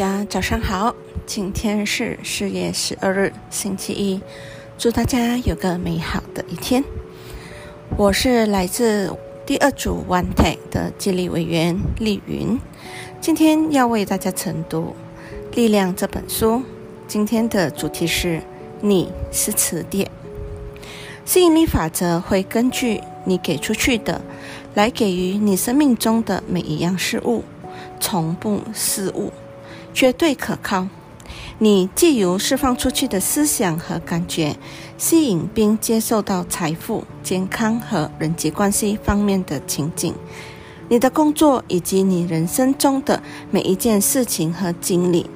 大家早上好，今天是四月十二日，星期一，祝大家有个美好的一天。我是来自第二组 One Take 的激励委员丽云，今天要为大家晨读《力量》这本书。今天的主题是“你是磁铁”，吸引力法则会根据你给出去的，来给予你生命中的每一样事物，从不失误。绝对可靠。你借由释放出去的思想和感觉，吸引并接受到财富、健康和人际关系方面的情景。你的工作以及你人生中的每一件事情和经历，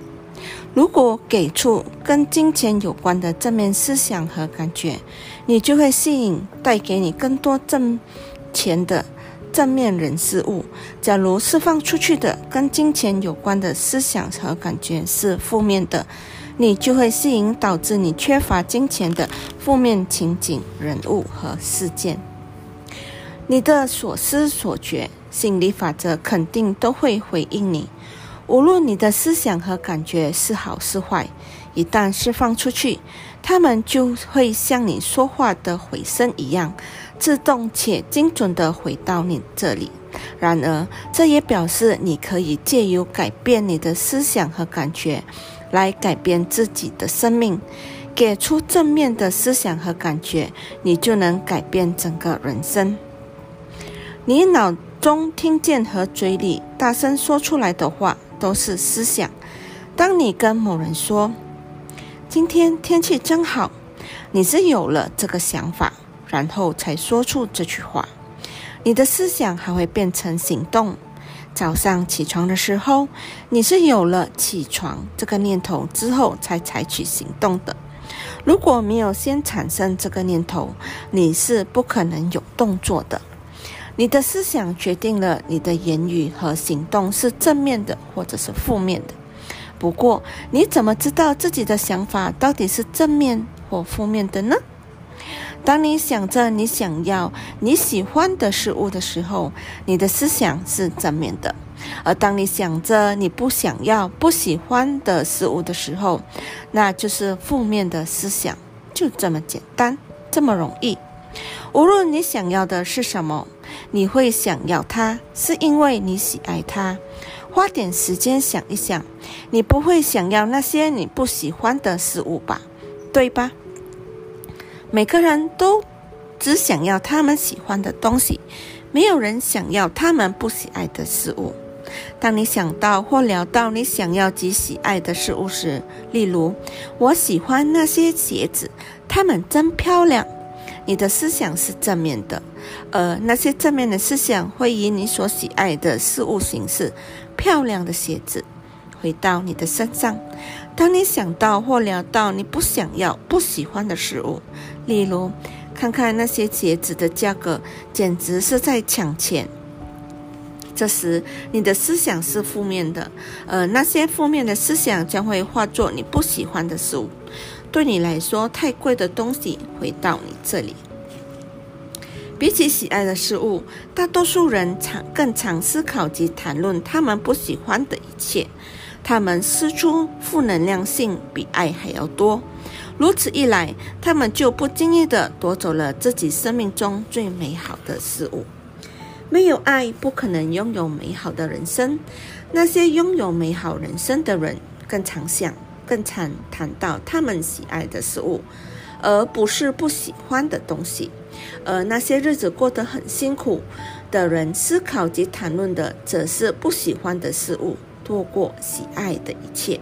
如果给出跟金钱有关的正面思想和感觉，你就会吸引带给你更多挣钱的。正面人事物，假如释放出去的跟金钱有关的思想和感觉是负面的，你就会吸引导致你缺乏金钱的负面情景、人物和事件。你的所思所觉，心理法则肯定都会回应你。无论你的思想和感觉是好是坏，一旦释放出去，他们就会像你说话的回声一样，自动且精准地回到你这里。然而，这也表示你可以借由改变你的思想和感觉，来改变自己的生命。给出正面的思想和感觉，你就能改变整个人生。你脑中听见和嘴里大声说出来的话。都是思想。当你跟某人说“今天天气真好”，你是有了这个想法，然后才说出这句话。你的思想还会变成行动。早上起床的时候，你是有了起床这个念头之后才采取行动的。如果没有先产生这个念头，你是不可能有动作的。你的思想决定了你的言语和行动是正面的或者是负面的。不过，你怎么知道自己的想法到底是正面或负面的呢？当你想着你想要你喜欢的事物的时候，你的思想是正面的；而当你想着你不想要、不喜欢的事物的时候，那就是负面的思想。就这么简单，这么容易。无论你想要的是什么。你会想要它，是因为你喜爱它。花点时间想一想，你不会想要那些你不喜欢的事物吧？对吧？每个人都只想要他们喜欢的东西，没有人想要他们不喜爱的事物。当你想到或聊到你想要及喜爱的事物时，例如，我喜欢那些鞋子，它们真漂亮。你的思想是正面的，而那些正面的思想会以你所喜爱的事物形式，漂亮的鞋子，回到你的身上。当你想到或聊到你不想要、不喜欢的事物，例如看看那些鞋子的价格，简直是在抢钱。这时你的思想是负面的，而那些负面的思想将会化作你不喜欢的事物。对你来说太贵的东西回到你这里。比起喜爱的事物，大多数人常更常思考及谈论他们不喜欢的一切。他们输出负能量性比爱还要多。如此一来，他们就不经意地夺走了自己生命中最美好的事物。没有爱，不可能拥有美好的人生。那些拥有美好人生的人，更常想。更常谈到他们喜爱的事物，而不是不喜欢的东西。而那些日子过得很辛苦的人，思考及谈论的则是不喜欢的事物多过喜爱的一切。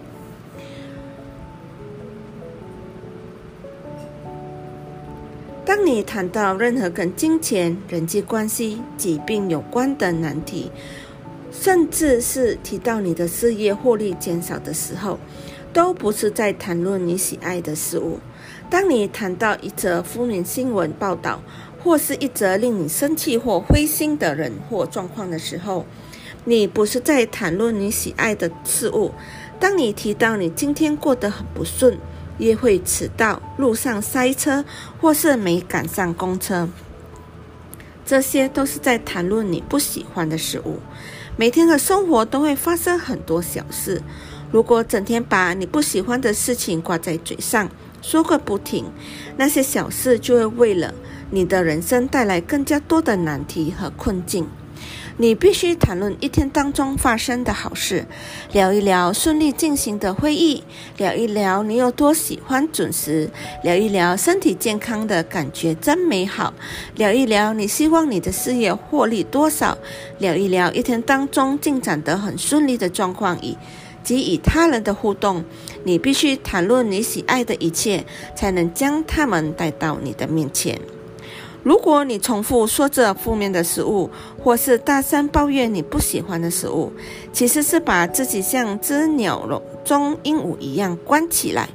当你谈到任何跟金钱、人际关系、疾病有关的难题，甚至是提到你的事业获利减少的时候，都不是在谈论你喜爱的事物。当你谈到一则负面新闻报道，或是一则令你生气或灰心的人或状况的时候，你不是在谈论你喜爱的事物。当你提到你今天过得很不顺，约会迟到、路上塞车，或是没赶上公车，这些都是在谈论你不喜欢的事物。每天的生活都会发生很多小事。如果整天把你不喜欢的事情挂在嘴上，说个不停，那些小事就会为了你的人生带来更加多的难题和困境。你必须谈论一天当中发生的好事，聊一聊顺利进行的会议，聊一聊你有多喜欢准时，聊一聊身体健康的感觉真美好，聊一聊你希望你的事业获利多少，聊一聊一天当中进展得很顺利的状况以及与他人的互动。你必须谈论你喜爱的一切，才能将他们带到你的面前。如果你重复说着负面的食物，或是大声抱怨你不喜欢的食物，其实是把自己像只鸟笼中鹦鹉一样关起来。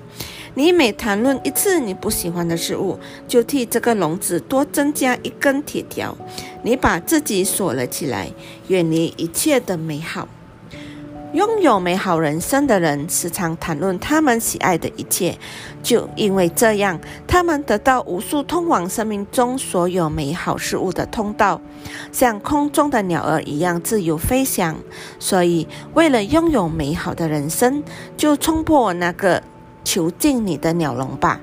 你每谈论一次你不喜欢的事物，就替这个笼子多增加一根铁条。你把自己锁了起来，远离一切的美好。拥有美好人生的人，时常谈论他们喜爱的一切，就因为这样，他们得到无数通往生命中所有美好事物的通道，像空中的鸟儿一样自由飞翔。所以，为了拥有美好的人生，就冲破那个囚禁你的鸟笼吧，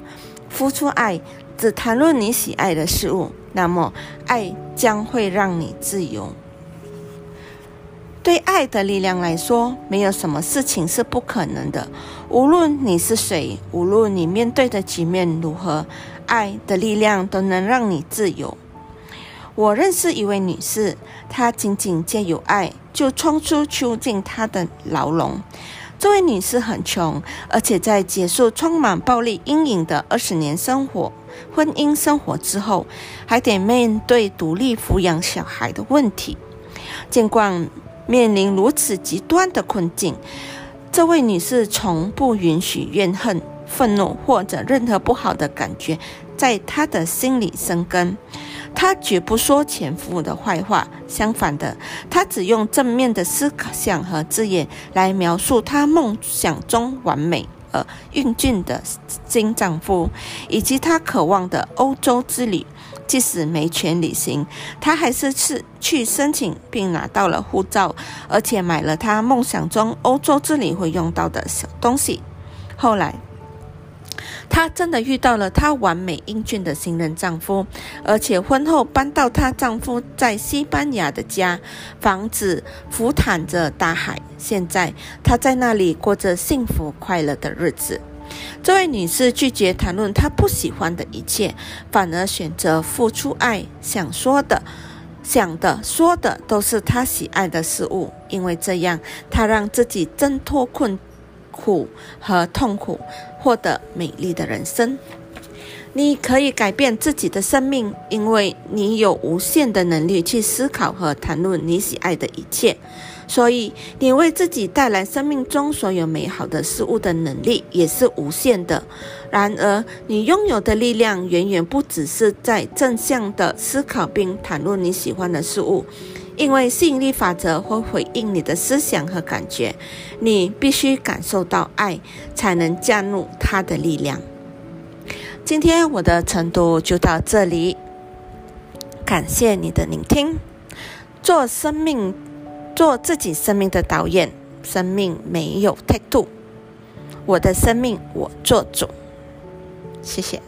付出爱，只谈论你喜爱的事物，那么爱将会让你自由。对爱的力量来说，没有什么事情是不可能的。无论你是谁，无论你面对的局面如何，爱的力量都能让你自由。我认识一位女士，她仅仅借有爱，就冲出囚禁她的牢笼。这位女士很穷，而且在结束充满暴力阴影的二十年生活婚姻生活之后，还得面对独立抚养小孩的问题。尽管面临如此极端的困境，这位女士从不允许怨恨、愤怒或者任何不好的感觉在她的心里生根。她绝不说前夫的坏话，相反的，她只用正面的思想和字眼来描述她梦想中完美而英俊的新丈夫，以及她渴望的欧洲之旅。即使没权旅行，他还是是去申请并拿到了护照，而且买了他梦想中欧洲之旅会用到的小东西。后来，她真的遇到了她完美英俊的新任丈夫，而且婚后搬到她丈夫在西班牙的家，房子俯瞰着大海。现在她在那里过着幸福快乐的日子。这位女士拒绝谈论她不喜欢的一切，反而选择付出爱。想说的、想的、说的都是她喜爱的事物，因为这样，她让自己挣脱困苦和痛苦，获得美丽的人生。你可以改变自己的生命，因为你有无限的能力去思考和谈论你喜爱的一切。所以，你为自己带来生命中所有美好的事物的能力也是无限的。然而，你拥有的力量远远不只是在正向的思考并谈论你喜欢的事物，因为吸引力法则会回应你的思想和感觉。你必须感受到爱，才能加入它的力量。今天我的晨读就到这里，感谢你的聆听。做生命，做自己生命的导演，生命没有态度，我的生命我做主。谢谢。